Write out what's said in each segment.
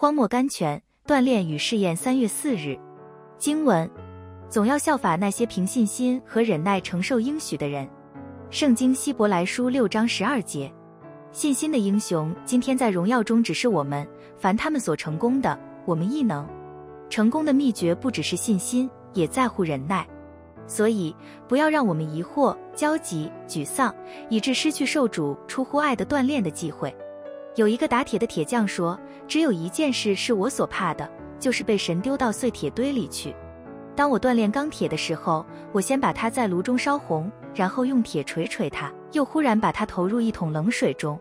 荒漠甘泉，锻炼与试验。三月四日，经文，总要效法那些凭信心和忍耐承受应许的人。圣经希伯来书六章十二节，信心的英雄今天在荣耀中只是我们，凡他们所成功的，我们亦能。成功的秘诀不只是信心，也在乎忍耐。所以，不要让我们疑惑、焦急、沮丧，以致失去受主出乎爱的锻炼的机会。有一个打铁的铁匠说：“只有一件事是我所怕的，就是被神丢到碎铁堆里去。”当我锻炼钢铁的时候，我先把它在炉中烧红，然后用铁锤锤它，又忽然把它投入一桶冷水中。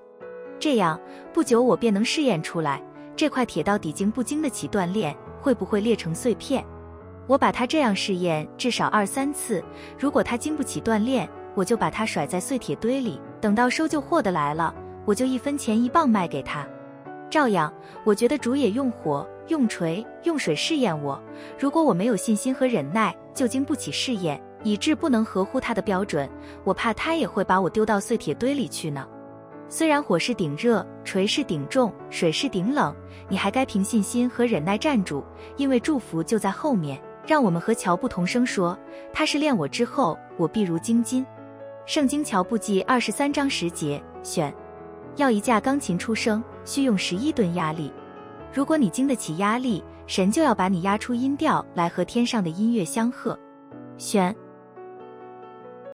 这样不久我便能试验出来，这块铁到底经不经得起锻炼，会不会裂成碎片。我把它这样试验至少二三次，如果它经不起锻炼，我就把它甩在碎铁堆里，等到收旧货的来了，我就一分钱一磅卖给他。照样，我觉得主也用火。用锤用水试验我，如果我没有信心和忍耐，就经不起试验，以致不能合乎他的标准，我怕他也会把我丢到碎铁堆里去呢。虽然火是顶热，锤是顶重，水是顶冷，你还该凭信心和忍耐站住，因为祝福就在后面。让我们和乔布同声说：“他是练我之后，我必如精金。”圣经乔布记二十三章十节选，要一架钢琴出声，需用十一吨压力。如果你经得起压力，神就要把你压出音调来和天上的音乐相和。选。